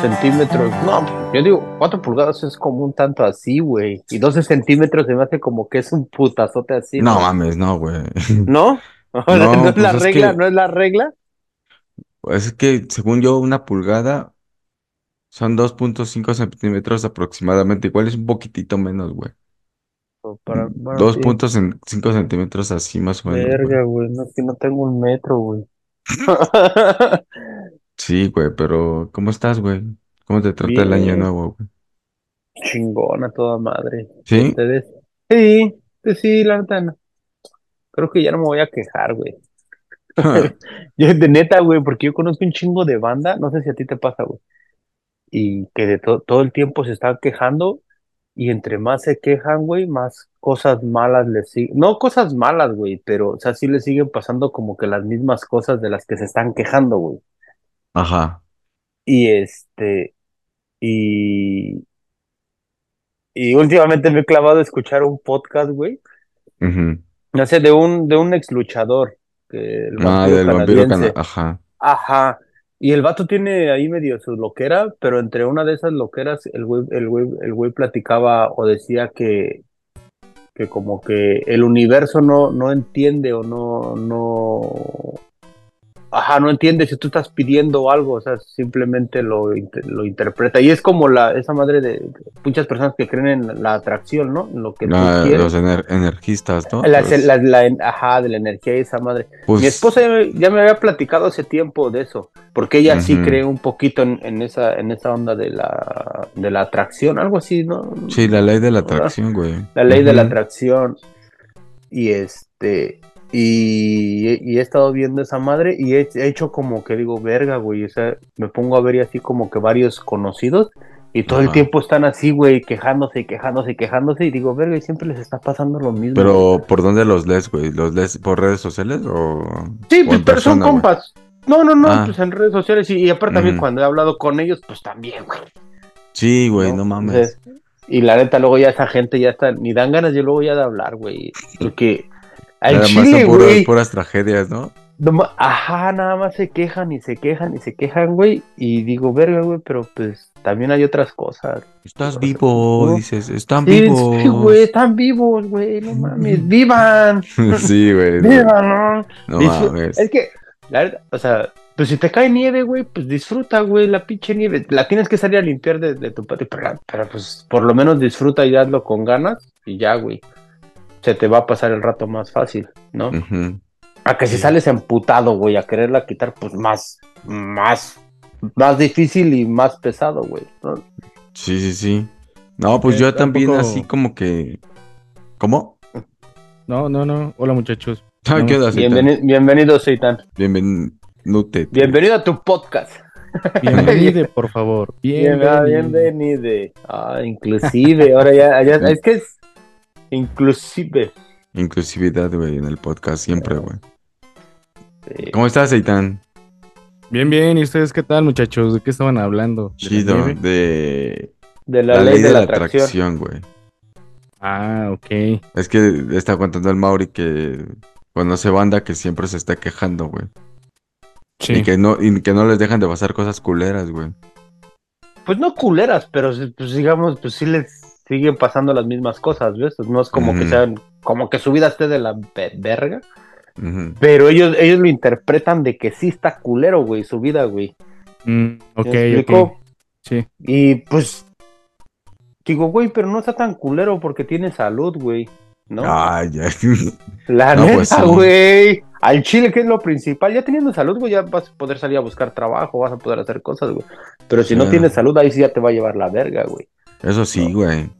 centímetros. No, yo digo, 4 pulgadas es como un tanto así, güey. Y 12 centímetros se me hace como que es un putazote así. No mames, no, güey. ¿No? ¿No, No, es la pues es regla? que- ¿No es la regla? Pues es que según yo, una pulgada son 2.5 centímetros aproximadamente. Igual es un poquitito menos, güey. O para- sí. 2.5 centímetros así más o menos. Verga, güey. No, es que no tengo un metro, güey. Sí, güey, pero ¿cómo estás, güey? ¿Cómo te trata el año Bien. nuevo, güey? Chingona toda madre. ¿Sí? ¿Ustedes? Sí, pues sí, la neta no. Creo que ya no me voy a quejar, güey. Yo, de neta, güey, porque yo conozco un chingo de banda, no sé si a ti te pasa, güey, y que de to- todo el tiempo se están quejando, y entre más se quejan, güey, más cosas malas les siguen, no cosas malas, güey, pero, o sea, sí les siguen pasando como que las mismas cosas de las que se están quejando, güey. Ajá. Y este, y, y últimamente me he clavado a escuchar un podcast, güey, ujú. no sé, de un, de un ex luchador, que el Ah, vampiro del vampiro canadiense. cana- Ajá. Ajá. Y el vato tiene ahí medio su loquera, pero entre una de esas loqueras, el güey, el güey, el güey platicaba o decía que, que como que el universo no, no entiende o no, no, ajá, no entiende si tú estás pidiendo algo, o sea, simplemente lo, inter- lo interpreta. Y es como la, esa madre de muchas personas que creen en la atracción, ¿no? En lo que tú Ah, quieres. los ener- energistas, ¿no? La, la- la- ajá, de la energía y esa madre. pues, Mi esposa ya me, ya me había platicado hace tiempo de eso, porque ella sí cree un poquito en, en esa, en esa onda de la, de la atracción, algo así, ¿no? Sí, la ley de la atracción, güey. La ley de la atracción. Y este, y, y he estado viendo esa madre y he, he hecho como que digo, verga, güey, o sea, me pongo a ver y así como que varios conocidos y todo el tiempo están así, güey, quejándose y quejándose y quejándose y digo, verga, y siempre les está pasando lo mismo. Pero, ¿por dónde los lees, güey? ¿Los lees por redes sociales o, Sí, o pues, en pero son güey? compas. No, no, no, Ah. pues en redes sociales y, y aparte también Ujú. cuando he hablado con ellos, pues también, güey. Sí, güey, ¿no? no mames. Entonces, y la neta, luego ya esa gente ya está, ni dan ganas de luego ya de hablar, güey. Porque al Nada más chile, son puras, tragedias, ¿no? ajá, nada más se quejan y se quejan y se quejan, güey. Y digo, verga, güey, pero pues también hay otras cosas. Estás vivo, ¿no? dices, están Sí, vivos. sí, güey, están vivos, güey, no mames, vivan, sí, güey. vivan, ¿no? no mames. Es que, la verdad, o sea, pues si te cae nieve, güey, pues disfruta, güey, la pinche nieve. La tienes que salir a limpiar de, de tu patio, pero, pero, pues por lo menos disfruta y hazlo con ganas y ya, güey. Se te va a pasar el rato más fácil, ¿no? A que si sales emputado, güey, a quererla quitar, pues más, más, más difícil y más pesado, güey. ¿no? Sí, sí, sí. No, pues Eh, yo también tampoco- así como que... ¿Cómo? No, no, no. Hola, muchachos. Ah, No, ¿Qué onda, Seitan? Bienveni- bienvenido, Seitan. Bienvenute. Bienvenido a tu podcast. Bienvenide, por favor. Bien, ah, Bienvenide. bienvenido. Ah, inclusive, ahora ya, ya- es que es inclusive. Inclusividad, güey, en el podcast siempre, güey. ¿Cómo estás, Seitan? Bien, bien. ¿Y ustedes qué tal, muchachos? ¿De qué estaban hablando? ¿De la Chido, de de la, ley, de la atracción. güey. Ah, ok. Es que está contando el Mauri que conoce banda que siempre se está quejando, güey. Sí. Y que no, y que no les dejan de pasar cosas culeras, güey. Pues no culeras, pero pues digamos, pues sí les siguen pasando las mismas cosas, ¿ves? No es como que sean, como que su vida esté de la ve- verga, pero ellos, ellos lo interpretan de que sí está culero, güey, su vida, güey. Mm, ok, ¿Me explico? ok. Sí. Y pues, digo, güey, pero no está tan culero porque tiene salud, güey, ¿no? Ay, ya. La No, pues neta, sí. güey. Al chile, que es lo principal. Ya teniendo salud, güey, ya vas a poder salir a buscar trabajo, vas a poder hacer cosas, güey. Pero si no tienes salud, ahí sí ya te va a llevar la verga, güey. Eso sí, No. güey.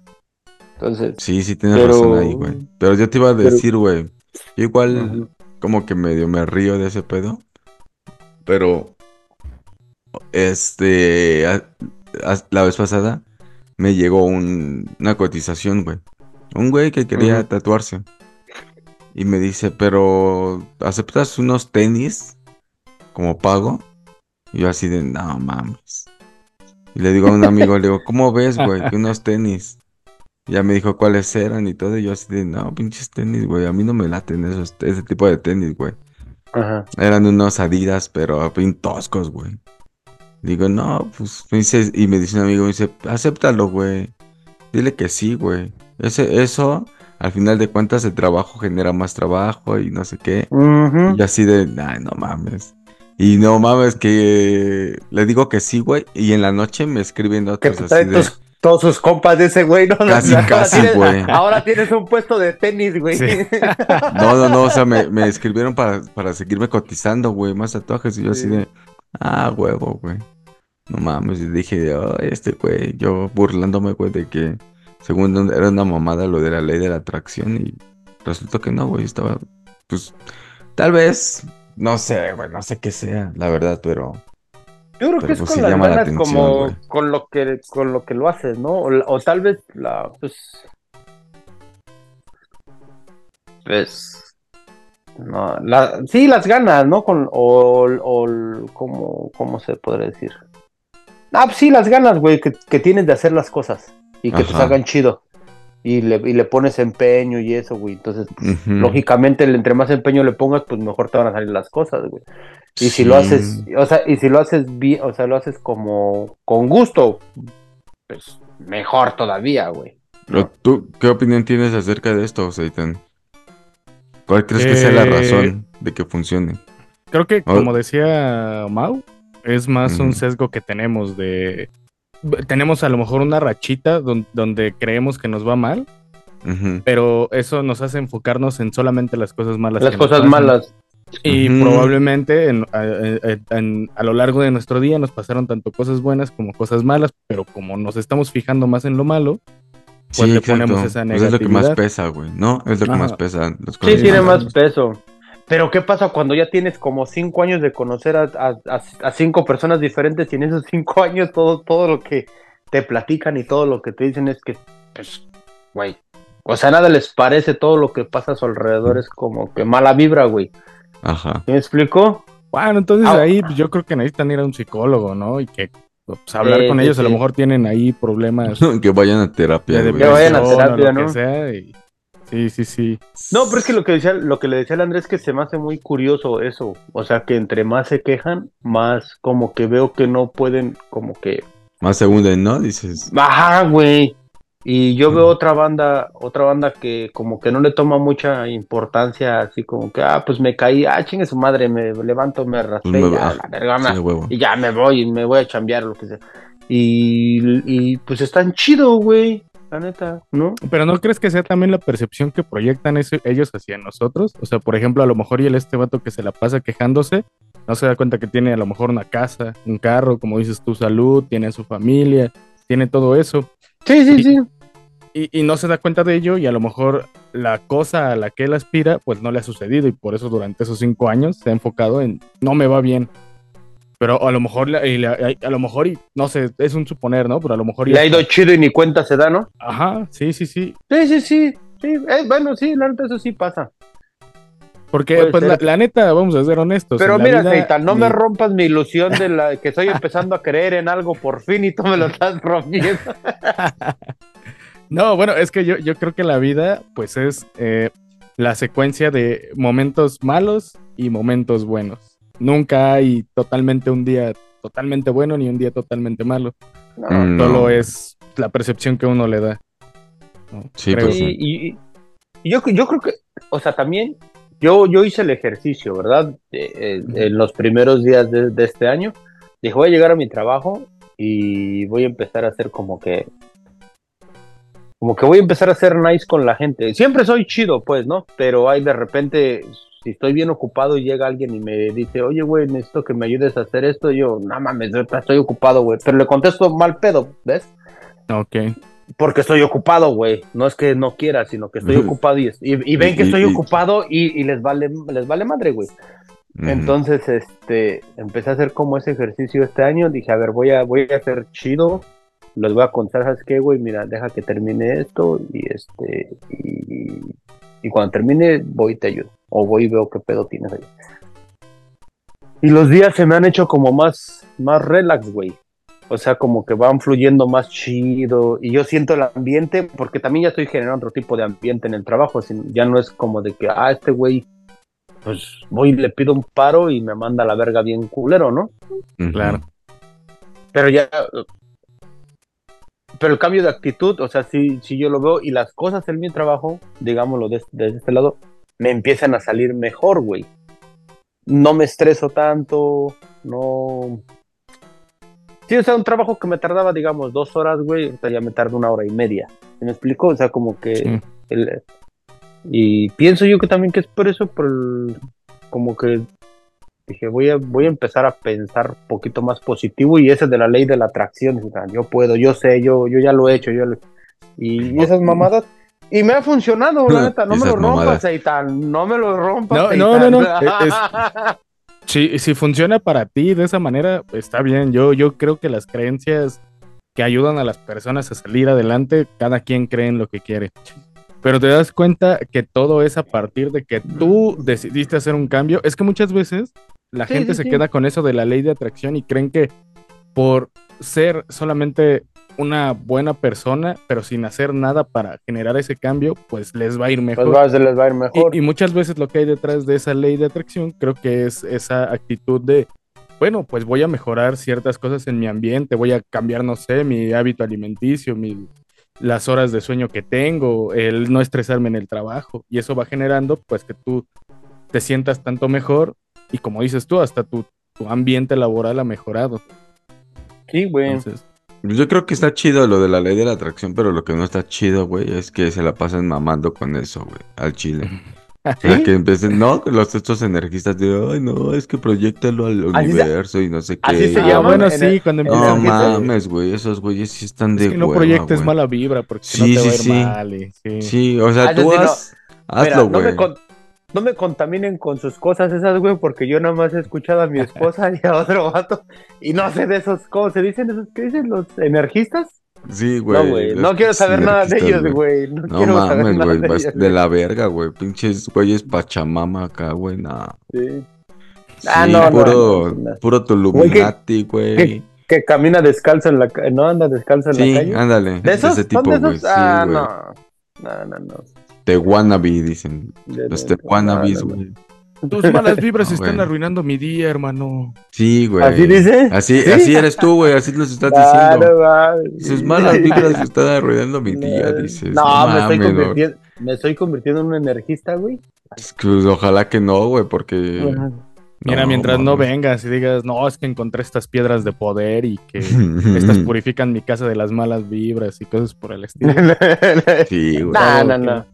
Entonces, Sí, sí tienes Pero- razón ahí, güey. Pero yo te iba a Pero- decir, güey. Yo igual como que medio me río de ese pedo. Pero este a- a- la vez pasada me llegó un- una cotización, güey. Un güey que quería tatuarse. Y me dice, pero ¿aceptas unos tenis como pago? Y yo así de, no mames. Y le digo a un amigo, le digo, ¿cómo ves, güey? Que unos tenis. Ya me dijo cuáles eran y todo. Y yo así de, no, pinches tenis, güey. A mí no me laten esos, ese tipo de tenis, güey. ajá. Eran unos Adidas, pero bien toscos, güey. Digo, no, pues, me dice, y me dice un amigo, me dice, acéptalo, güey. Dile que sí, güey. Ese, eso, al final de cuentas, el trabajo genera más trabajo y no sé qué. Ujú. Y así de, ay, no mames. Y no mames, que le digo que sí, güey. Y en la noche me escriben otros así de, tus- todos sus compas de ese güey, ¿no? Casi, Ahora casi, tienes- güey. Ahora tienes un puesto de tenis, güey. Sí. No, no, no, o sea, me, me escribieron para, para seguirme cotizando, güey, más tatuajes. Y yo así Sí. de, ah, huevo, güey. No mames, y dije, oh, este güey, yo burlándome, güey, de que según era una mamada lo de la ley de la atracción. Y resultó que no, güey, estaba, pues, tal vez, no sé, güey, no sé qué sea, la verdad, pero Yo creo Pero que es pues con sí las la ganas como con lo que con lo que lo haces, ¿no? O, tal vez la pues pues no, la, sí las ganas, ¿no? Con o, o como cómo se podría decir. Ah, pues sí las ganas, güey, que, que tienes de hacer las cosas y que te salgan chido. Y le, y le pones empeño y eso, güey. Entonces, pues, ujú. lógicamente, entre más empeño le pongas, pues mejor te van a salir las cosas, güey. Y si Sí. lo haces, o sea, y si lo haces bien, o sea, lo haces como con gusto, pues mejor todavía, güey. Pero tú, ¿qué opinión tienes acerca de esto, Seitan? ¿Cuál crees que sea la Eh, razón de que funcione? Creo que, Oh. como decía Mau, es más un sesgo que tenemos de... Tenemos a lo mejor una rachita don- donde creemos que nos va mal, pero eso nos hace enfocarnos en solamente las cosas malas. Las que cosas malas. Y probablemente en- a, a- en- a lo largo de nuestro día nos pasaron tanto cosas buenas como cosas malas, pero como nos estamos fijando más en lo malo, pues le ponemos esa Pues es lo que más negatividad. pesa, güey, ¿no? Es lo que Ajá. más pesa. las Sí, tiene más peso. Pero ¿qué pasa cuando ya tienes como cinco años de conocer a, a- a- a cinco personas diferentes y en esos cinco años todo, todo lo que te platican y todo lo que te dicen es que, pues, güey, o sea, nada les parece, todo lo que pasa a su alrededor es como que mala vibra, güey. Ajá. ¿Me explico? Bueno, entonces Ah. ahí pues, yo creo que necesitan ir a un psicólogo, ¿no? Y que pues, hablar con ellos, a lo mejor tienen ahí problemas que vayan a terapia. Que vayan a terapia, ¿no? que sea. y- Sí, sí, sí. No, pero es que lo que decía, lo que le decía al Andrés es que se me hace muy curioso eso. O sea, que entre más se quejan, más como que veo que no pueden, como que Más se hunden, ¿no? Dices. Ajá, güey. Y yo veo otra banda, otra banda que como que no le toma mucha importancia, así como que, ah, pues me caí, ah, chingue su madre, me levanto, me raspé, Pues me- ya, ah, la verga, Sí, me- de huevo. y ya me voy, y me voy a chambear, lo que sea. Y, y pues están chido, güey, la neta, ¿no? Pero ¿no crees que sea también la percepción que proyectan eso- ellos hacia nosotros? O sea, por ejemplo, a lo mejor y el este vato que se la pasa quejándose, no se da cuenta que tiene a lo mejor una casa, un carro, como dices tu salud, tiene a su familia, tiene todo eso. Sí, sí, sí. Y, y no se da cuenta de ello y a lo mejor la cosa a la que él aspira pues no le ha sucedido y por eso durante esos cinco años se ha enfocado en no me va bien. Pero a lo mejor, y a, lo mejor, y no sé, es un suponer, ¿no? Pero a lo mejor... Le ha ido chido y ni cuenta se da, ¿no? Ajá, sí, sí, sí. Sí, sí, sí. sí. Eh, bueno, sí, la eso sí pasa. Porque, Puede pues, la, la neta, vamos a ser honestos. Pero mira, vida, Seitan, no me rompas mi ilusión de la que estoy empezando a creer en algo por fin y tú me lo estás rompiendo. No, bueno, es que yo, yo creo que la vida, pues, es eh, la secuencia de momentos malos y momentos buenos. Nunca hay totalmente un día totalmente bueno ni un día totalmente malo. No, Mm, Solo no. es la percepción que uno le da. ¿no? Sí, Creo. pues sí. y- y yo, yo creo que, o sea, también yo, yo hice el ejercicio, ¿verdad? Eh, en los primeros días de, de este año. Dije, voy a llegar a mi trabajo y voy a empezar a hacer como que, como que voy a empezar a ser nice con la gente. Siempre soy chido, pues, ¿no? Pero hay de repente, si estoy bien ocupado y llega alguien y me dice, oye, güey, necesito que me ayudes a hacer esto, yo, no mames, estoy ocupado, güey. Pero le contesto mal pedo, ¿ves? Ok. Porque estoy ocupado, güey. No es que no quiera, sino que estoy ocupado y, y- y ven que estoy ocupado y, y les vale les vale madre, güey. Entonces, este, empecé a hacer como ese ejercicio este año. Dije, a ver, voy a, voy a hacer chido. Les voy a contar, ¿sabes qué, güey? Mira, deja que termine esto y este, y, y cuando termine, voy y te ayudo. O voy y veo qué pedo tienes ahí. Y los días se me han hecho como más, más relax, güey. O sea, como que van fluyendo más chido. Y yo siento el ambiente, porque también ya estoy generando otro tipo de ambiente en el trabajo. Ya no es como de que, ah, este güey, pues voy y le pido un paro y me manda a la verga bien culero, ¿no? Claro. pero ya, pero el cambio de actitud, o sea, sí, sí yo lo veo y las cosas en mi trabajo, digámoslo desde de este lado, me empiezan a salir mejor, güey. No me estreso tanto, no... Sí, o sea, un trabajo que me tardaba, digamos, dos horas, güey, ahorita ya me tarda una hora y media. ¿Se me explicó? O sea, como que... Sí. el- y pienso yo que también que es por eso, por el- como que dije, voy a, voy a empezar a pensar un poquito más positivo y ese de la ley de la atracción, o sea, yo puedo, yo sé, yo, yo ya lo he hecho, yo lo- y, y esas mamadas, y me ha funcionado, la neta, no me lo rompas. Seitan, no me lo rompas, No, no, no, no, es- Si, si funciona para ti de esa manera, está bien. Yo, yo creo que las creencias que ayudan a las personas a salir adelante, cada quien cree en lo que quiere. Pero te das cuenta que todo es a partir de que tú decidiste hacer un cambio. Es que muchas veces la Sí, gente sí, se sí. queda con eso de la ley de atracción y creen que por ser solamente una buena persona, pero sin hacer nada para generar ese cambio, pues les va a ir mejor. Pues va, se les va a ir mejor. Y, y muchas veces lo que hay detrás de esa ley de atracción creo que es esa actitud de, bueno, pues voy a mejorar ciertas cosas en mi ambiente, voy a cambiar, no sé, mi hábito alimenticio, mi, las horas de sueño que tengo, el no estresarme en el trabajo. Y eso va generando pues que tú te sientas tanto mejor y como dices tú, hasta tu, tu ambiente laboral ha mejorado. sí, güey. Entonces, Yo creo que está chido lo de la ley de la atracción, pero lo que no está chido, güey, es que se la pasan mamando con eso, güey, al chile. O sea, que empiecen, no, los estos energistas de, ay, no, es que proyectalo al Así se- universo y no sé qué. así se ah, llaman bueno, en sí, el- cuando No mames, güey, esos güeyes sí están de es que no hueva, proyectes güey. mala vibra porque si Sí, no te va a sí, ir sí. mal. y- sí. Sí, o sea, Ah, tú sí, no. hazlo, no, güey. con- no me contaminen con sus cosas esas, güey, porque yo nada más he escuchado a mi esposa y a otro vato y no sé de esos, ¿cómo se dicen esos? ¿Qué dicen los energistas? Sí, güey. no, güey, no quiero saber nada de ellos, güey. No, No quiero saber mames, nada güey, de ellos. de la verga, güey. Pinches güeyes pachamama acá, güey, nah. Sí. Sí, Ah, no, no, puro, no, no. puro Tuluminati, güey. Que camina descalzo en la calle, no anda descalzo en Sí, la calle. ándale. ¿De esos? Sí, ah, güey. no. No, no, no. De wannabe, dicen. De- Los de- wannabes, güey. Tus malas vibras No, están arruinando mi día, hermano. Sí, güey. ¿Así dice? Así, ¿Sí? así eres tú, güey. Así los estás Ah, diciendo. mames. Sus malas vibras están arruinando mi día, dices. No, me estoy, convirtiendo, me estoy convirtiendo en un energista, güey. Es que, pues, ojalá que no, güey, porque. Mira, No, mientras no vengas y digas, no, es que encontré estas piedras de poder y que estas purifican mi casa de las malas vibras y cosas por el estilo. Sí, güey. No, Claro no, no.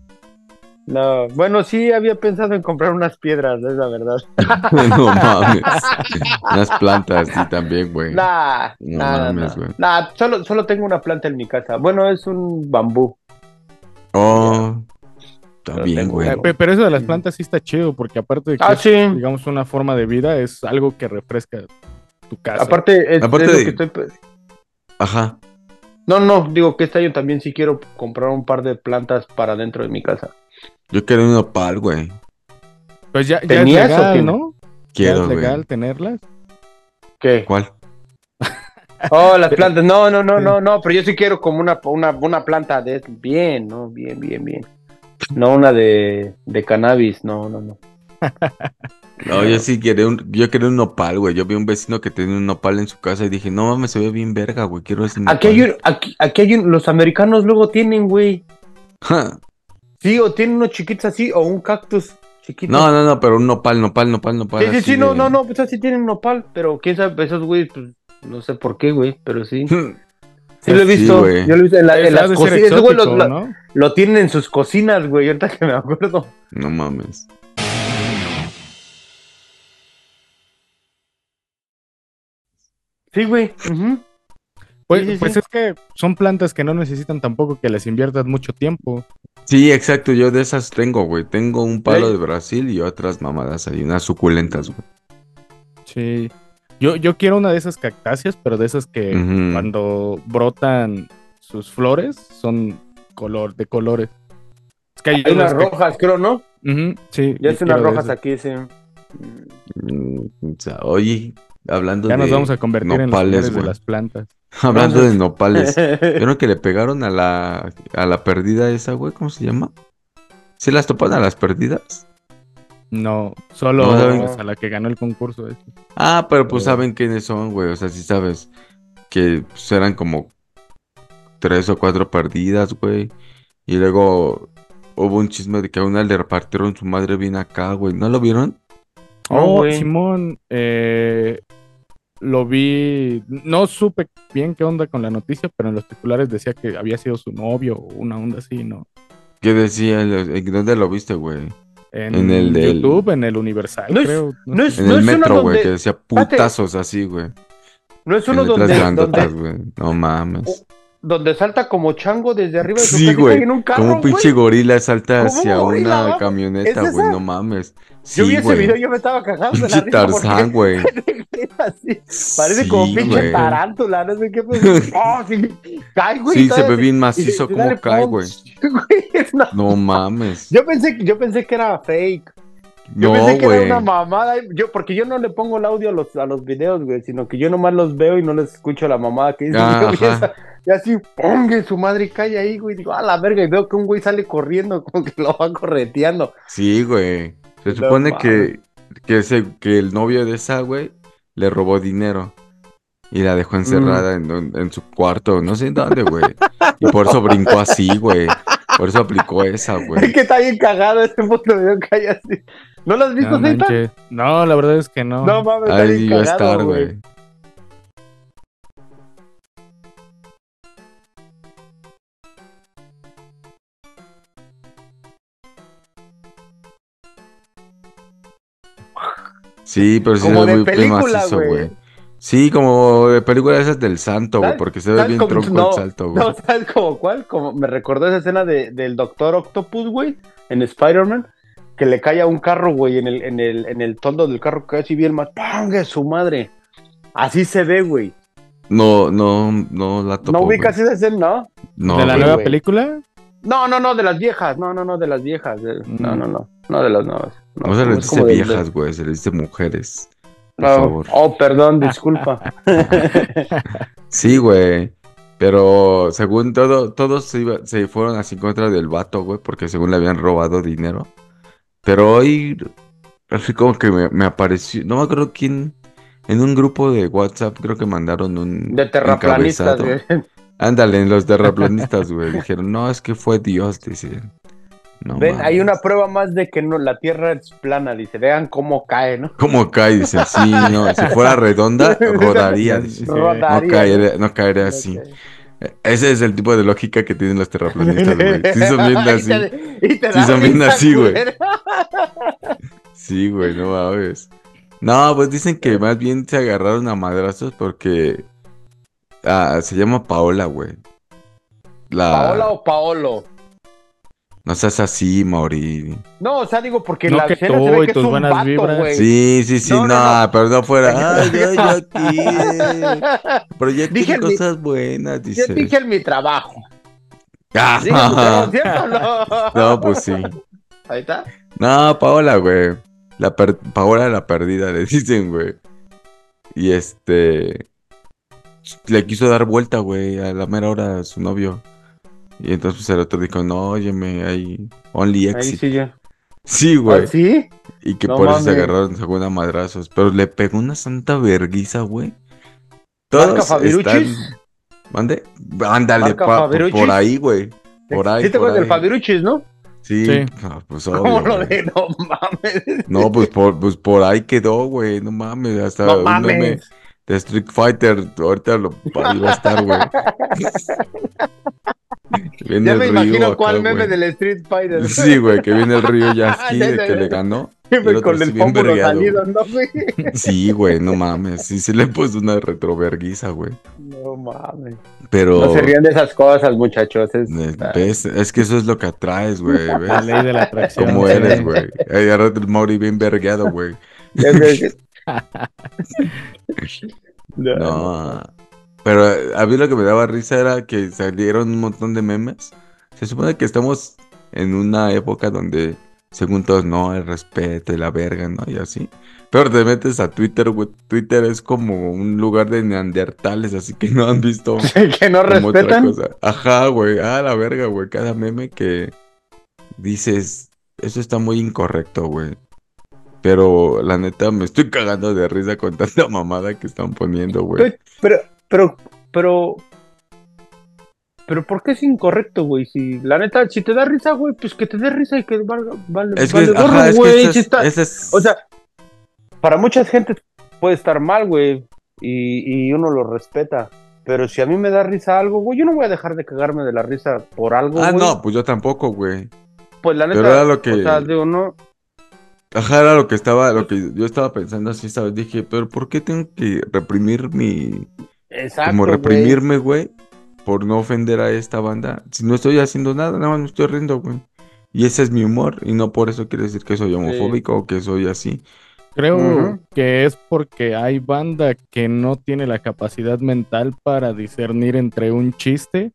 No, bueno, sí había pensado en comprar unas piedras, es la verdad. no mames. Unas plantas, sí, también, güey. Nah, No nah, nah, mames, güey. Nah, solo, solo tengo una planta en mi casa. Bueno, es un bambú. Oh, está Lo bien, tengo, güey. Eh, pe- Pero eso de las plantas sí está chido porque aparte de que Ah, es, sí. digamos, una forma de vida, es algo que refresca tu casa. Aparte, es, Aparte es lo de- que estoy Ajá. No, no, digo que este año también sí quiero comprar un par de plantas para dentro de mi casa. Yo quiero un opal, güey. pues ya, ya es ¿Tenías o legal? ¿no? Ya Quiero, es güey. legal tenerlas. ¿Qué? ¿Cuál? Oh, las plantas. No, no, no, no, no, pero yo sí quiero como una, una, una planta de bien, ¿no? Bien, bien, bien. No una de, de cannabis, no, no, no. No, yo sí quería un, yo quería un nopal, güey. Yo vi un vecino que tenía un nopal en su casa y dije, no mames, se ve bien verga, güey. Quiero ese nopal. Aquí hay un, aquí, aquí hay un, los americanos luego tienen, güey. Ja. Sí, o tienen unos chiquitos así, o un cactus chiquito. No, no, no, pero un nopal, nopal, nopal, nopal. sí, sí, sí, no, de- no, no, pues así tienen nopal, pero quién sabe, esos güeyes, pues, no sé por qué, güey, pero sí. Sí lo he visto, yo lo he visto en, la- en las cocinas, ese güey lo, tienen en sus cocinas, güey, ahorita que me acuerdo. No mames. Sí, güey. ujú. Pues, Sí, sí, pues sí. es que son plantas que no necesitan tampoco que les inviertas mucho tiempo. Sí, exacto, yo de esas tengo, güey. Tengo un palo Sí. de Brasil y otras mamadas ahí, unas suculentas, güey. Sí. Yo, yo quiero una de esas cactáceas, pero de esas que cuando brotan sus flores son color de colores. Es que hay, Hay unas que- rojas, creo, ¿no? Sí. Ya es unas rojas aquí, sí. Mm, oye, hablando Ya de nos vamos a convertir en los nopales, de güey. las plantas. Hablando de nopales. ¿Vieron que le pegaron a la, a la perdida esa, güey? ¿Cómo se llama? ¿Se las topan a las perdidas? No, solo pues, a la que ganó el concurso. ese. Ah, pero pues saben quiénes son, güey. O sea, sí sabes. que pues, eran como tres o cuatro perdidas, güey. Y luego hubo un chisme de que a una le repartieron su madre bien acá, güey. ¿No lo vieron? Oh. Simón, eh, lo vi, no supe bien qué onda con la noticia, pero en los titulares decía que había sido su novio o una onda así, ¿no? ¿Qué decía? ¿En dónde lo viste, güey? En, En el del- YouTube, en el Universal, No es- creo. no es- En ¿No el metro, güey, donde- que decía putazos así, güey. No es uno donde, donde. No mames. Donde salta como chango desde arriba de su Sí, güey. en un carro, Como un pinche gorila salta ¿Cómo hacia gorila, una camioneta, ¿Es güey. No mames. Yo vi Sí, ese video yo me estaba cagando de la risa Tarzán, güey. parece Sí, como pinche güey. tarántula, no sé qué. Oh, sí, cae, güey. Sí, se ve bien macizo y como cae, güey. No. No mames. Yo pensé, yo pensé que era fake. Yo No, pensé que era una mamada. Yo, porque yo no le pongo el audio a los, a los videos, güey, sino que yo nomás los veo y no les escucho la mamada que dicen. Y así, ponga su madre y cae ahí, güey. Digo, a la verga, y veo que un güey sale corriendo, como que lo va correteando. Sí, güey. Se supone que, que, ese, que el novio de esa, güey, le robó dinero. Y la dejó encerrada en, un- en su cuarto, no sé en dónde, güey. Y por eso brincó así, güey. Por eso aplicó esa, Es güey. que está bien cagado ese puto video que hay así. ¿No lo has visto, No. No, la verdad es que no. No mames, está Ahí bien iba a cagado, estar, güey. Sí, pero sí Como se ve de muy película, macizo, güey. Sí, como de películas esas del santo, güey, ¿Sabes- porque se ve bien tronco no, el salto, güey. No, ¿sabes como cuál? Como me recordó esa escena de, del Doctor Octopus, güey, en Spider-Man, que le cae a un carro, güey, en el, en el, en el toldo del carro, que así bien más, ¡ponga su madre! Así se ve, güey. No, no, no la topo, ¿No ubicas esa escena, no? No, ¿De la nueva película? No, no, no, de las viejas, no, no, no, de las viejas. de- No, Mm. no, no, no de las nuevas. No se es les dice de- viejas, güey, se les dice mujeres. Por No, favor. Oh, perdón, disculpa. Sí, güey. Pero según todo, todos se, iba- se fueron así en contra del vato, güey, porque según le habían robado dinero. Pero hoy, así como que me, me apareció, no me acuerdo quién, en un grupo de WhatsApp creo que mandaron un De terraplanistas, güey. Ándale, en los terraplanistas, güey. Dijeron, no, es que fue Dios, dicen. No Ven, hay una prueba más de que no, la Tierra es plana, dice, vean cómo cae, ¿no? ¿Cómo cae? Dice, sí, no, si fuera redonda, rodaría, dice. No Rodaría. caería, no caería así. Ese es el tipo de lógica que tienen los terraplanistas, güey. Sí son bien Y así. te- y te Sí son bien así, güey. Sí, güey, no mames. No, pues dicen que más bien se agarraron a madrazos porque ah, se llama Paola, güey. La... ¿Paola o Paolo? No seas así, Mauri. No, o sea, digo, porque No la que escena tú se ve y que tus es un buenas vato, vibras. güey. Sí, sí, sí, No, no, no, no. pero no fuera. Ay, yo, yo aquí. eh, proyecten Dije mi- cosas buenas, Yo dice. dije en mi trabajo. Ah, Dije en mi trabajo, ¿cierto o no? No, pues sí. Ahí está. No, Paola, güey. La per- Paola la perdida, le dicen, güey. Y este. Le quiso dar vuelta, güey, a la mera hora a su novio. Y entonces el otro dijo, no, óyeme, hay only Ahí exit. sí ya. Sí, güey. ¿Ah, ¿Sí? Y que No por eso se agarraron según a madrazos. Pero le pegó una santa verguiza, güey. ¿Marca Todos Fabiruchis? están- ¿Mande? Ándale, ¿Marca pa- por, ahí, güey. Por ahí, ¿Sí te acuerdas del ahí. Fabiruchis, no? Sí, Sí. Ah, pues ¿Cómo obvio, lo güey. de no mames? No, pues por, pues por ahí quedó, güey. No mames, hasta No un meme de Street Fighter. Ahorita lo ahí va a estar, güey. Viene Ya el me río imagino acá, cuál meme del Street Fighter. Sí, güey, que viene el río ya así, Ya de que le ganó. y el Con el pómulo salido, ¿no, güey? Sí, güey, no mames. Sí, sí le puso una retroverguiza, güey. No mames. Pero. No se rían de esas cosas, muchachos. Es, ¿Ves? Es que eso es lo que atraes, güey. La ley de la atracción. Como eres, güey. Ahora el Mauri bien vergueado, güey. no. Pero eh, a mí lo que me daba risa era que salieron un montón de memes. Se supone que estamos en una época donde, según todos, no, el respeto y la verga, ¿no? Y así. Pero te metes a Twitter, güey. Twitter es como un lugar de neandertales, así que no han visto que no otra respetan. cosa. Ajá, güey. Ah, la verga, güey. Cada meme que dices, eso está muy incorrecto, güey. Pero la neta me estoy cagando de risa con tanta mamada que están poniendo, güey. Pero, pero pero, pero ¿por qué es incorrecto, güey? Si la neta, si te da risa, güey, pues que te dé risa y que valga, vale, Es que, vale gorro, ajá, es que güey, ese si es- está- ese es- O sea, para mucha gente puede estar mal, güey, y, y uno lo respeta. Pero si a mí me da risa algo, güey, yo no voy a dejar de cagarme de la risa por algo, Ah, güey. no, pues yo tampoco, güey. Pues la neta, Pero era lo que- o sea, digo, no, Ajá, era lo que estaba, lo que yo estaba pensando así, ¿sabes? Dije, pero ¿por qué tengo que reprimir mi, exacto, como reprimirme, güey, por no ofender a esta banda? Si no estoy haciendo nada, nada más me estoy riendo, güey. Y ese es mi humor, y no por eso quiere decir que soy homofóbico o que soy así. Creo que es porque hay banda que no tiene la capacidad mental para discernir entre un chiste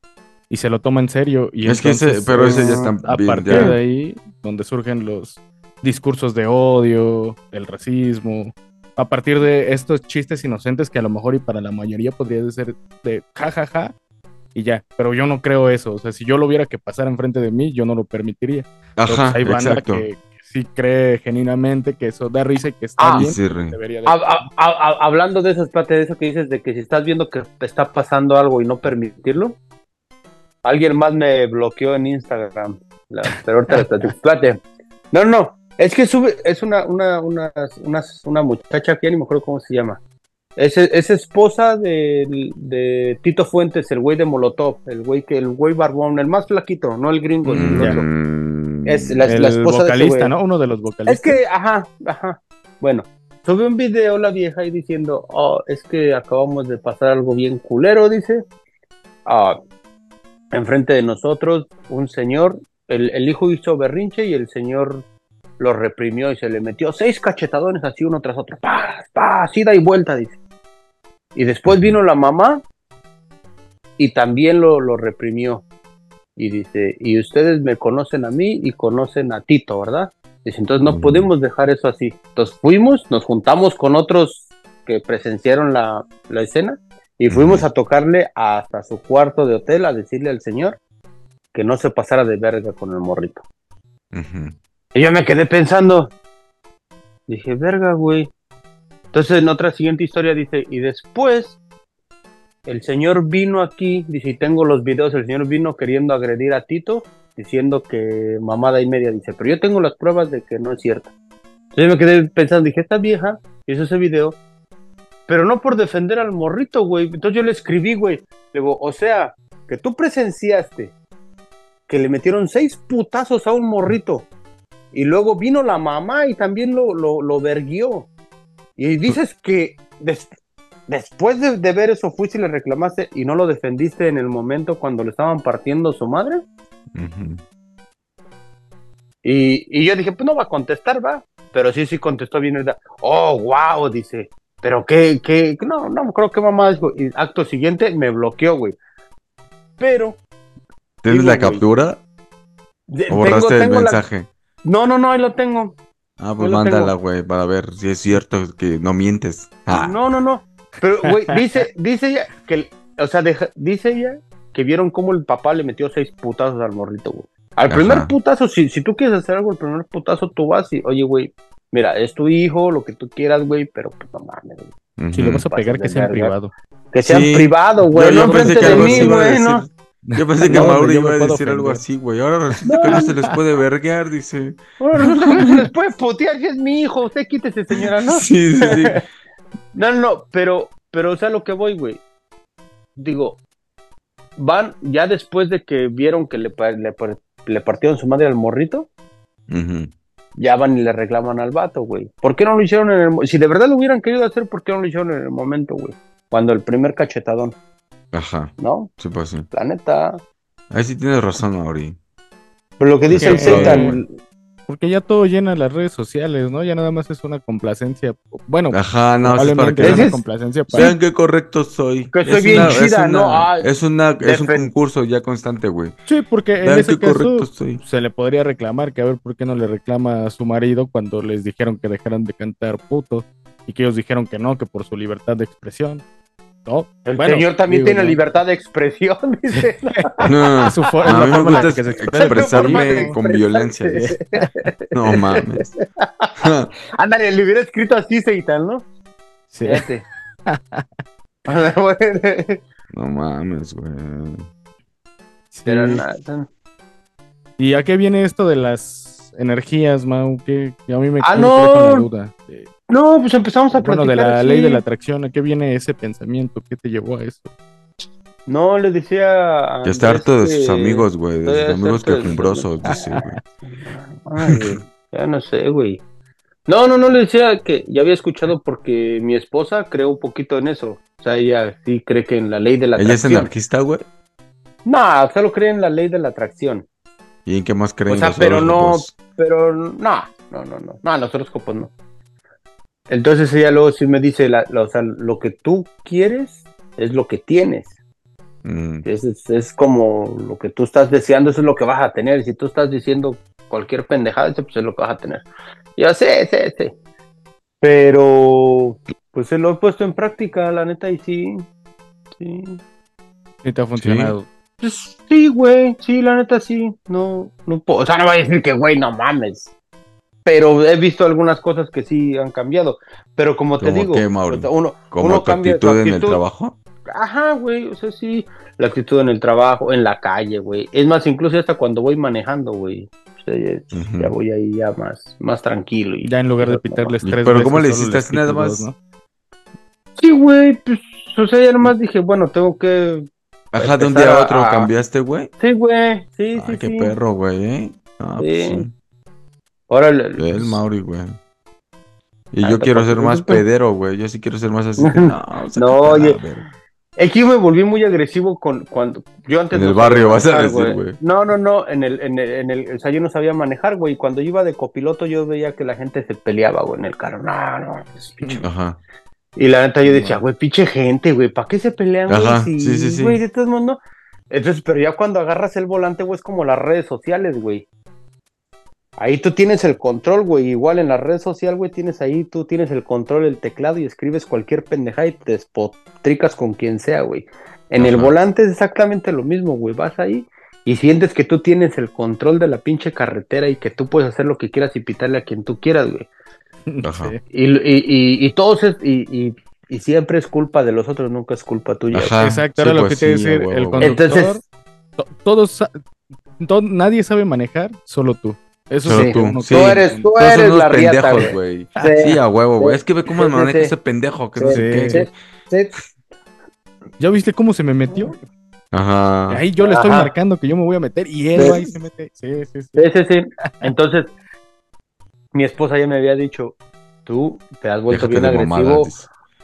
y se lo toma en serio. Y es que ese, pero ese es ya está a bien, partir ya. de ahí donde surgen los discursos de odio, el racismo. A partir de estos chistes inocentes que a lo mejor y para la mayoría podría ser de jajaja y ya. Pero yo no creo eso. O sea, si yo lo viera que pasara enfrente de mí, yo no lo permitiría. Pues, Ajá, hay banda exacto. que, que sí cree genuinamente que eso da risa y que está Ah, bien. Sí, re- Debería de... A- a- a- a- hablando de eso, espérate, de eso que dices, de que si estás viendo que te está pasando algo y no permitirlo, alguien más me bloqueó en Instagram. La- pero ahorita les platico. No, no, es que sube, es una, una, una, una, una muchacha que ya ni me acuerdo cómo se llama. Es, es esposa de, de Tito Fuentes, el güey de Molotov, el güey que, el güey barbón, el más flaquito, no el gringo, el Mm, ya. otro. Es la, el la esposa de vocalista, güey. ¿no? Uno de los vocalistas. Es que, ajá, ajá. Bueno, sube un video la vieja ahí diciendo, oh, es que acabamos de pasar algo bien culero, dice. Ah, enfrente de nosotros, un señor, el, el hijo hizo berrinche y el señor lo reprimió y se le metió seis cachetadones así uno tras otro. Pa, pa, así da y vuelta, dice. Y después vino la mamá y también lo, lo reprimió. Y dice, y ustedes me conocen a mí y conocen a Tito, ¿verdad? Dice, entonces no Mm. podemos dejar eso así. Entonces fuimos, nos juntamos con otros que presenciaron la, la escena y fuimos Ujú. a tocarle hasta su cuarto de hotel a decirle al señor que no se pasara de verga con el morrito. ujú. Y yo me quedé pensando, dije, verga, güey. Entonces en otra siguiente historia dice, y después el señor vino aquí, dice, y tengo los videos, el señor vino queriendo agredir a Tito, diciendo que mamada y media, dice, pero yo tengo las pruebas de que no es cierto. Entonces me quedé pensando, dije, esta vieja hizo ese video, pero no por defender al morrito, güey. Entonces yo le escribí, güey, le digo, o sea, que tú presenciaste que le metieron seis putazos a un morrito y luego vino la mamá y también lo, lo, lo verguió. Y dices que des- después de, de ver eso fuiste y le reclamaste y no lo defendiste en el momento cuando le estaban partiendo su madre. Y, y yo dije, pues no va a contestar, va. Pero sí, sí contestó bien. ¿verdad? Oh, wow, dice. Pero qué, qué, no, no, creo que mamá dijo. Y acto siguiente me bloqueó, güey. Pero. ¿Tienes Digo, la güey, captura o borraste tengo- el tengo la- mensaje? No, no, no, ahí lo tengo. Ah, pues lo mándala, güey, para ver si es cierto que no mientes. Ah, No, no, no. Pero, güey, dice, dice ella que, el- o sea, deja- dice ella que vieron cómo el papá le metió seis putazos al morrito, güey. Al Ajá. primer putazo, si, si tú quieres hacer algo, el primer putazo tú vas y, oye, güey, mira, es tu hijo, lo que tú quieras, güey, pero pues no mames, güey. Si le vas a pegar, que sea en privado. Que sea Sí. privado, güey, no enfrente de mí, güey, ¿no? Yo pensé que No, Mauro iba a decir algo así, güey. Ahora resulta que no se les puede verguear, dice. Ahora resulta que se les puede putear si es mi hijo, usted quítese, señora, ¿no? Sí, sí, sí. No, no, no, pero, pero, o sea, lo que voy, güey. Digo, van ya después de que vieron que le, pa- le, par- le partieron su madre al morrito, ya van y le reclaman al vato, güey. ¿Por qué no lo hicieron en el Si de verdad lo hubieran querido hacer, ¿por qué no lo hicieron en el momento, güey? Cuando el primer cachetadón, Ajá, ¿no? sí, pues sí. La neta. Ahí sí tienes razón, Mauri. Pero lo que dice el Zetan, Porque ya todo llena las redes sociales, ¿no? Ya nada más es una complacencia. Bueno, Ajá, no, es para que es una complacencia para... vean qué correcto soy. Que soy Es bien una- es chida, una- ¿no? Es una, es un concurso ya constante, güey. Sí, porque en ese qué caso se le podría reclamar que a ver por qué no le reclama a su marido cuando les dijeron que dejaran de cantar puto y que ellos dijeron que no, que por su libertad de expresión. No, el bueno, señor también digo, tiene ¿no? libertad de expresión, dice. No, su fo- a mí me gusta que se ex- expresa. expresarme con violencia. dice. No mames. Ándale, le hubiera escrito así, Zeitan, ¿no? Sí. Bueno, No mames, güey. Sí. Pero nada. ¿Y a qué viene esto de las energías, Mau? Que a mí me Ah, no. con la duda. Eh, No, pues empezamos a Bueno, platicar. de la así. ley de la atracción, ¿a qué viene ese pensamiento? ¿Qué te llevó a eso? No, le decía. a Ya está harto de que- sus amigos, güey. De sus amigos quejumbrosos, dice, güey. Ay, güey, ya no sé, güey. No, no, no le decía que ya había escuchado porque mi esposa cree un poquito en eso. O sea, ella sí cree que en la ley de la ¿Ella es atracción. anarquista, güey? No, solo cree en la ley de la atracción. ¿Y en qué más creen O sea, los pero no, pero no, no, no, no, no, los horóscopos no. Entonces ella luego sí me dice, la, la- o sea, lo que tú quieres es lo que tienes. Mm, Es, es, es como lo que tú estás deseando, eso es lo que vas a tener. Y si tú estás diciendo cualquier pendejada, eso, pues es lo que vas a tener. Yo sé, sé, sé. Pero, pues se lo he puesto en práctica, la neta, y sí. Sí. ¿Sí te ha funcionado? Pues sí, güey, sí, la neta, sí. No, no puedo, o sea, no voy a decir que, güey, no mames. Pero he visto algunas cosas que sí han cambiado. Pero como te ¿Cómo digo, qué, uno, ¿Como uno tu cambia actitud tu en el trabajo? Ajá, güey, o sea, sí, la actitud en el trabajo, en la calle, güey. Es más, incluso hasta cuando voy manejando, güey. O sea, ya, voy ahí ya más, más tranquilo. Y... Ya en lugar de pitarles ¿Y tres pero veces, cómo le hiciste así nada más? dos, ¿no? Sí, güey, pues, o sea, ya nomás dije, bueno, tengo que... Ajá, de un día a otro a- cambiaste, güey. Sí, güey, sí, Ay, sí, qué sí. perro, güey, ¿eh? Ah, pues Sí. Sí. Órale. El pues, Mauri, güey. Y Ah, yo quiero ser más pues, pues. pedero, güey. Yo sí quiero ser más así. que, No, No, oye. Es que yo me volví muy agresivo con cuando yo antes En el no barrio, vas a decir, güey. No, no, no, en el, en el, en el, o sea, yo no sabía manejar, güey. Cuando yo iba de copiloto, yo veía que la gente se peleaba, güey, en el carro. No, no, es pinche- Ajá. Y la neta yo decía, güey, pinche gente, güey, ¿para qué se pelean, güey? Ajá, Si, sí, sí, sí. Güey, de todos modos, no. Entonces, pero ya cuando agarras el volante, güey, es como las redes sociales, güey. Ahí tú tienes el control, güey. Igual en la red social, güey, tienes ahí, tú tienes el control, el teclado y escribes cualquier pendejada y te despotricas con quien sea, güey. En el volante es exactamente lo mismo, güey. Vas ahí y sientes que tú tienes el control de la pinche carretera y que tú puedes hacer lo que quieras y pitarle a quien tú quieras, güey. Ajá. Y, y, y, y todos es- y, y, y siempre es culpa de los otros, nunca es culpa tuya. Ajá. Exacto, sí, era lo pues que te iba a sí, decir. huevo, el conductor, Entonces- to- todos, to- nadie sabe manejar, solo tú. Eso sí, tú. uno Sí. Tú eres, tú Todos eres la riata, pendejos, güey. güey. Sí, a huevo, güey. Sí. Es que ve cómo Sí, sí, maneja sí. ese pendejo, que no Sí, sé qué. sí. Sí, ¿Ya viste cómo se me metió? Ajá. Ahí yo le estoy Ajá. marcando que yo me voy a meter y él Sí. y se mete. Sí, sí, sí. sí, sí, sí. Entonces, mi esposa ya me había dicho, tú te has vuelto Déjate bien agresivo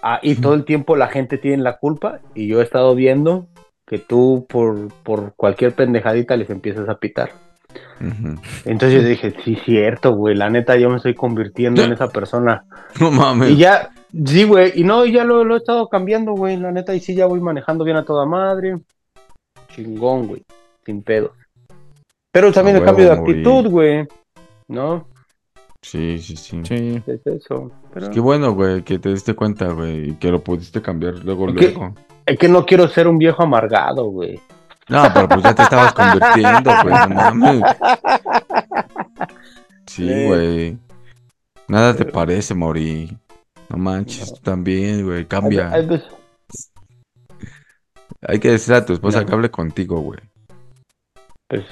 ah, y todo el tiempo la gente tiene la culpa y yo he estado viendo que tú por, por cualquier pendejadita les empiezas a pitar. Entonces yo dije, sí, cierto, güey, la neta yo me estoy convirtiendo en esa persona. No mames. Y ya, sí, güey, y no, ya lo, lo he estado cambiando, güey, la neta, y sí, ya voy manejando bien a toda madre. Chingón, güey, sin pedo. Pero también A el cambio de actitud, güey, ¿no? Sí, sí, sí. Sí. Es eso. Pero... Pues qué bueno, güey, que te diste cuenta, güey, y que lo pudiste cambiar luego, ¿Qué? luego. Es que no quiero ser un viejo amargado, güey. No, pero pues ya te estabas convirtiendo, güey, no mames. Sí, güey. Nada te parece, Mori. No manches, tú también, güey, cambia. Ay, pues, Hay que decirle a tu esposa que hable contigo, güey. pues,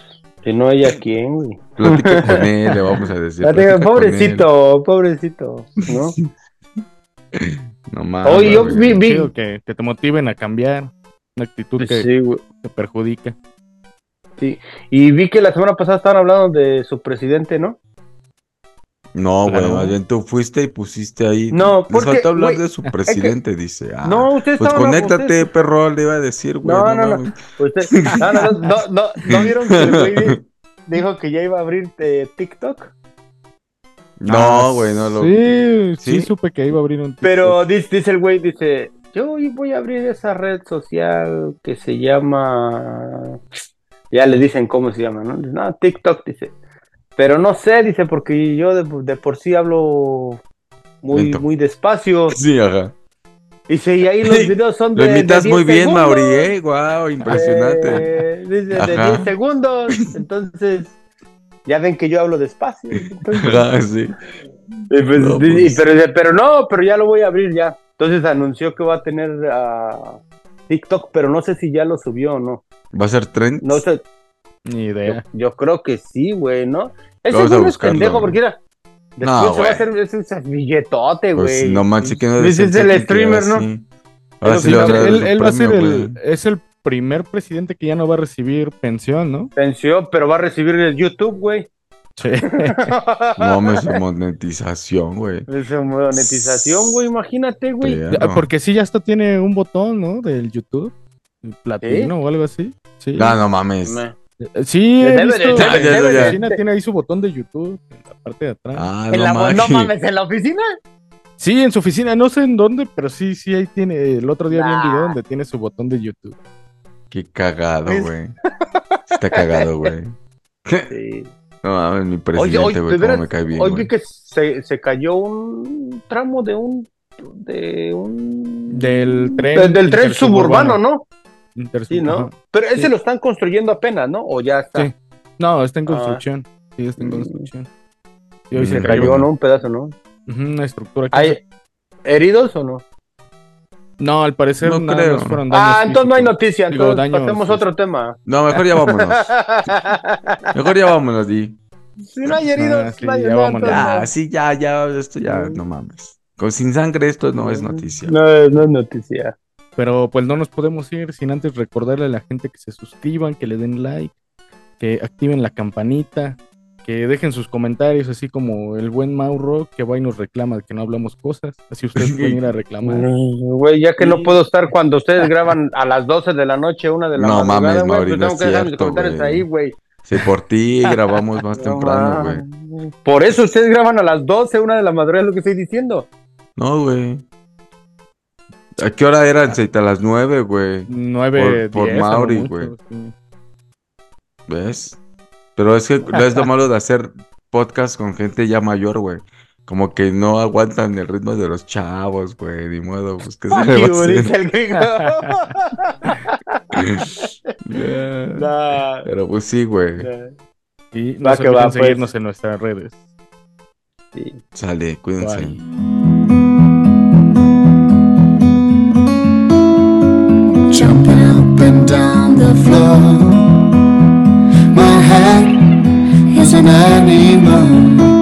si no ella, ¿quién, güey? Platica con él, le vamos a decir. Platica pobrecito, pobrecito, ¿no? No mames. Oye, yo vi, vi- Chido que, que te motiven a cambiar una actitud que Sí, güey. te perjudica. Sí. Y vi que la semana pasada estaban hablando de su presidente, ¿no? No, güey, Claro. bien tú fuiste y pusiste ahí. No, Les porque, faltó hablar güey, de su presidente, dice. Ah, no, ustedes Pues conéctate, perro, le iba a decir, güey. No, no, no. mames. Usted- no, no, no, no, no, ¿no vieron que el güey di- dijo que ya iba a abrir eh, TikTok? No, Ah, güey, no lo. Sí, sí, ¿Sí? supe que iba a abrir un TikTok. Pero dice, dice el güey, dice, yo voy a abrir esa red social que se llama... Ya le dicen cómo se llama, ¿no? No, TikTok, dice. Pero no sé, dice, porque yo de, de por sí hablo muy, Lento. muy despacio. Sí, ajá. Dice, y ahí los videos son Lo de, de imitas 10 muy bien, segundos. Mauri, ¿eh? Guau, impresionante. Eh, dice, de Ajá. 10 segundos. Entonces, ya ven que yo hablo despacio. Entonces, Ajá, sí. y pues, No, pues. pero, pero no, pero ya lo voy a abrir ya. Entonces anunció que va a tener a TikTok, pero no sé si ya lo subió o no. ¿Va a ser trend? No sé, Ni idea. yo creo que sí, güey, ¿no? Ese güey no es pendejo porque era. Después No, se va a hacer ese, ese billetote, güey. Pues no manches, que no es el streamer, ¿no? Ahora sí él, va a ser el, es el primer presidente que ya no va a recibir pensión, ¿no? Venció, pero va a recibir el YouTube, güey. Sí. No, me su monetización, güey. Esa monetización, güey, imagínate, güey. Perro. Porque sí, ya hasta tiene un botón, ¿no? Del YouTube. Platino o algo así. Sí. No, no mames. Me- Eh, Sí, he visto, la oficina tiene ahí su botón de YouTube en la parte de atrás. Ah, no, la- no mames. mames, en la oficina. Sí, en su oficina, no sé en dónde, pero sí, sí, ahí tiene. El otro día vi un video donde tiene su botón de YouTube. Qué cagado, güey. Está cagado, güey. Sí. No mames, mi Oye, presidente, oye, veras, me cae bien, hoy vi que se, se cayó un tramo de un de un Del tren. de- del tren suburbano, ¿no? Sí, ¿no? Pero ese Sí. lo están construyendo apenas, ¿no? O ya está. Sí. No, está en Ah. construcción. Sí, está en Mm. construcción. Y hoy Mm, se Se cayó cayó, ¿no? Un pedazo, ¿no? Una estructura. ¿Hay heridos o no? No, al parecer No nada creo. más fueron Ah, daños entonces no hay noticia. Digo, Entonces daños, pasemos otro tema. No, mejor ya vámonos. Mejor ya vámonos, Di. si no hay heridos, Ah, sí, no hay ya vámonos. sí, ya, ya, esto ya, no mames. Con sin sangre esto no es noticia. No, no es noticia. Pero pues no nos podemos ir sin antes recordarle a la gente que se suscriban, que le den like, que activen la campanita, que dejen sus comentarios, así como el buen Mauro que va y nos reclama que no hablamos cosas. Así ustedes pueden ir a reclamar. Mm, Güey, ya que no puedo estar cuando ustedes graban a las 12 de la noche, una de la No madrugada, mames, Mauri, pues no tengo es que dejar mis comentarios ahí, güey. Si por ti grabamos más No temprano, güey. Por eso ustedes graban a las 12, una de la madrugada, es lo que estoy diciendo. No, güey. ¿A qué hora eran? Seita? A las nueve, güey. 9, Por- por 10, a lo Mauri, güey. sí. ¿Ves? Pero es que es lo malo de hacer podcast con gente ya mayor, güey. Como que no aguantan el ritmo de los chavos, güey. Ni modo, pues que se le va a yeah. nah. Pero pues sí, güey. Yeah. Y no se olviden seguirnos pues. en nuestras redes. Sí. Sale, cuídense. Bye. Jumping up and down the floor. an animal.